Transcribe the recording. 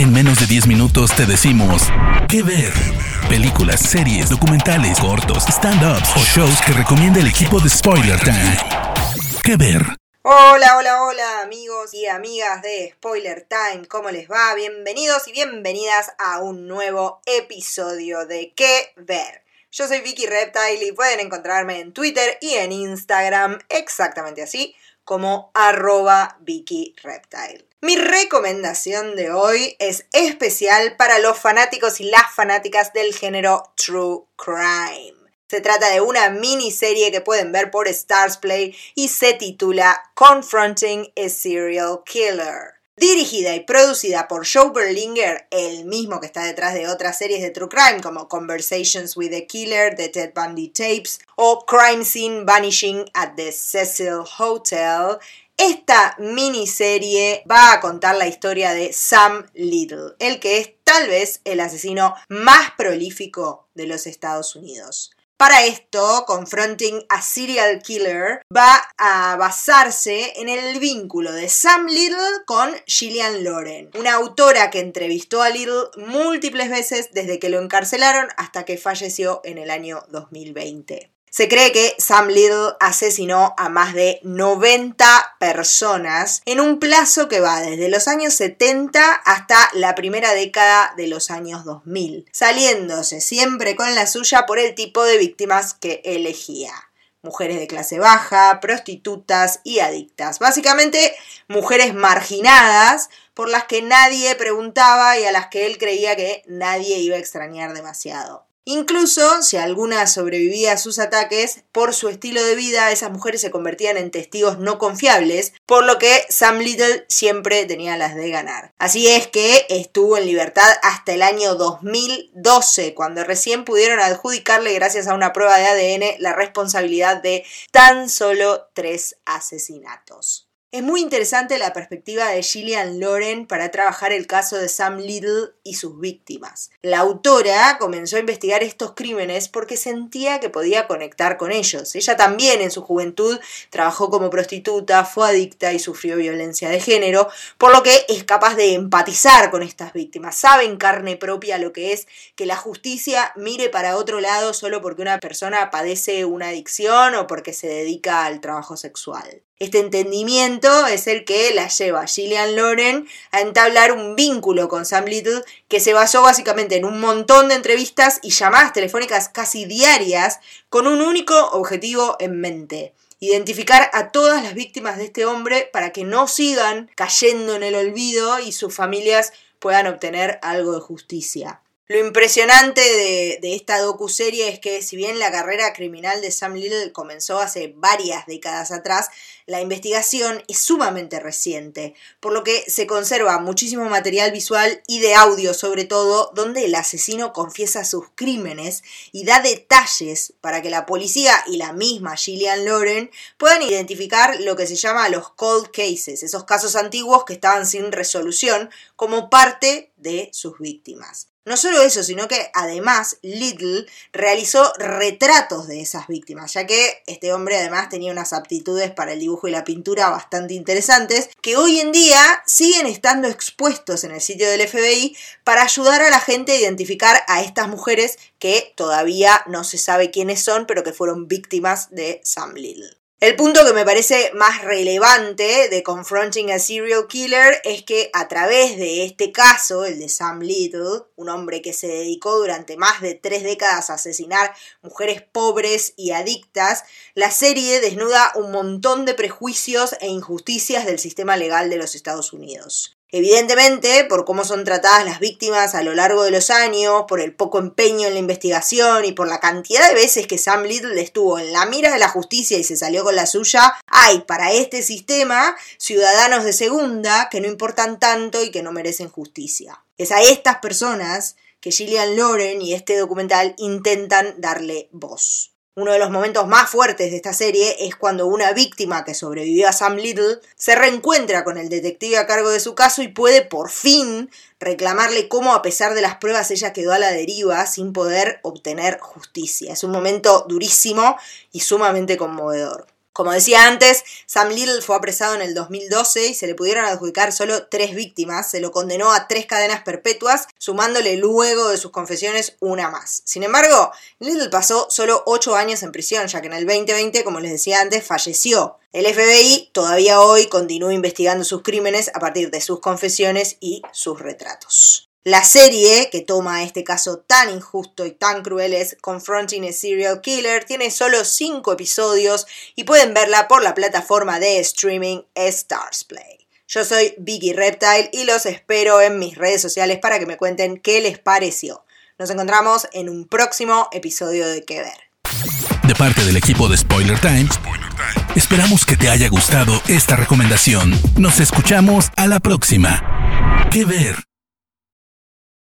En menos de 10 minutos te decimos qué ver. Películas, series, documentales, cortos, stand-ups o shows que recomienda el equipo de Spoiler Time. ¿Qué ver? Hola, hola, hola amigos y amigas de Spoiler Time, ¿cómo les va? Bienvenidos y bienvenidas a un nuevo episodio de ¿Qué ver? Yo soy Vicky Reptile y pueden encontrarme en Twitter y en Instagram exactamente así como arroba Vicky Reptile. Mi recomendación de hoy es especial para los fanáticos y las fanáticas del género True Crime. Se trata de una miniserie que pueden ver por Stars Play y se titula Confronting a Serial Killer. Dirigida y producida por Joe Berlinger, el mismo que está detrás de otras series de True Crime como Conversations with the Killer, The Ted Bundy Tapes o Crime Scene Vanishing at the Cecil Hotel, esta miniserie va a contar la historia de Sam Little, el que es tal vez el asesino más prolífico de los Estados Unidos. Para esto, Confronting a Serial Killer va a basarse en el vínculo de Sam Little con Gillian Loren, una autora que entrevistó a Little múltiples veces desde que lo encarcelaron hasta que falleció en el año 2020. Se cree que Sam Little asesinó a más de 90 personas en un plazo que va desde los años 70 hasta la primera década de los años 2000, saliéndose siempre con la suya por el tipo de víctimas que elegía mujeres de clase baja, prostitutas y adictas. Básicamente, mujeres marginadas por las que nadie preguntaba y a las que él creía que nadie iba a extrañar demasiado. Incluso si alguna sobrevivía a sus ataques, por su estilo de vida, esas mujeres se convertían en testigos no confiables, por lo que Sam Little siempre tenía las de ganar. Así es que estuvo en libertad hasta el año 2012, cuando recién pudieron adjudicarle, gracias a una prueba de ADN, la responsabilidad de tan solo tres asesinatos. Es muy interesante la perspectiva de Gillian Loren para trabajar el caso de Sam Little y sus víctimas. La autora comenzó a investigar estos crímenes porque sentía que podía conectar con ellos. Ella también en su juventud trabajó como prostituta, fue adicta y sufrió violencia de género, por lo que es capaz de empatizar con estas víctimas. Sabe en carne propia lo que es que la justicia mire para otro lado solo porque una persona padece una adicción o porque se dedica al trabajo sexual. Este entendimiento es el que la lleva a Gillian Loren a entablar un vínculo con Sam Little que se basó básicamente en un montón de entrevistas y llamadas telefónicas casi diarias con un único objetivo en mente identificar a todas las víctimas de este hombre para que no sigan cayendo en el olvido y sus familias puedan obtener algo de justicia. Lo impresionante de, esta docuserie es que si bien la carrera criminal de Sam Little comenzó hace varias décadas atrás, la investigación es sumamente reciente, por lo que se conserva muchísimo material visual y de audio sobre todo, donde el asesino confiesa sus crímenes y da detalles para que la policía y la misma Gillian Loren puedan identificar lo que se llama los cold cases, esos casos antiguos que estaban sin resolución como parte de sus víctimas. No solo eso, sino que además Little realizó retratos de esas víctimas, ya que este hombre además tenía unas aptitudes para el dibujo y la pintura bastante interesantes, que hoy en día siguen estando expuestos en el sitio del FBI para ayudar a la gente a identificar a estas mujeres que todavía no se sabe quiénes son, pero que fueron víctimas de Sam Little. El punto que me parece más relevante de Confronting a Serial Killer es que a través de este caso, el de Sam Little, un hombre que se dedicó durante más de tres décadas a asesinar mujeres pobres y adictas, la serie desnuda un montón de prejuicios e injusticias del sistema legal de los Estados Unidos. Evidentemente, por cómo son tratadas las víctimas a lo largo de los años, por el poco empeño en la investigación y por la cantidad de veces que Sam Little estuvo en la mira de la justicia y se salió con la suya, hay para este sistema ciudadanos de segunda que no importan tanto y que no merecen justicia. Es a estas personas que Gillian Loren y este documental intentan darle voz. Uno de los momentos más fuertes de esta serie es cuando una víctima que sobrevivió a Sam Little se reencuentra con el detective a cargo de su caso y puede por fin reclamarle cómo a pesar de las pruebas ella quedó a la deriva sin poder obtener justicia. Es un momento durísimo y sumamente conmovedor. Como decía antes, Sam Little fue apresado en el 2012 y se le pudieron adjudicar solo tres víctimas. Se lo condenó a tres cadenas perpetuas, sumándole luego de sus confesiones una más. Sin embargo, Little pasó solo ocho años en prisión, ya que en el 2020, como les decía antes, falleció. El FBI todavía hoy continúa investigando sus crímenes a partir de sus confesiones y sus retratos. La serie, que toma este caso tan injusto y tan cruel, es Confronting a Serial Killer. Tiene solo 5 episodios y pueden verla por la plataforma de streaming Stars Play. Yo soy Vicky Reptile y los espero en mis redes sociales para que me cuenten qué les pareció. Nos encontramos en un próximo episodio de Que Ver. De parte del equipo de Spoiler Times, esperamos que te haya gustado esta recomendación. Nos escuchamos a la próxima. Que Ver.